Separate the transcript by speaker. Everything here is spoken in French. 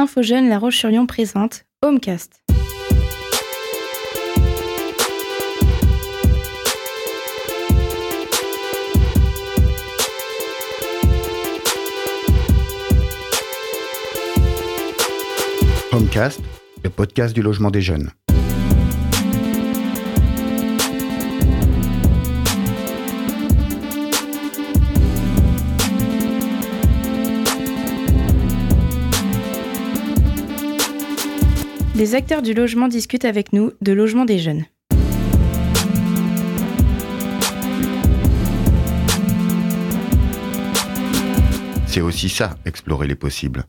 Speaker 1: Info Jeune La Roche-sur-Yon présente Homecast.
Speaker 2: Homecast, le podcast du logement des jeunes.
Speaker 1: Les acteurs du logement discutent avec nous de logement des jeunes.
Speaker 2: C'est aussi ça, explorer les possibles.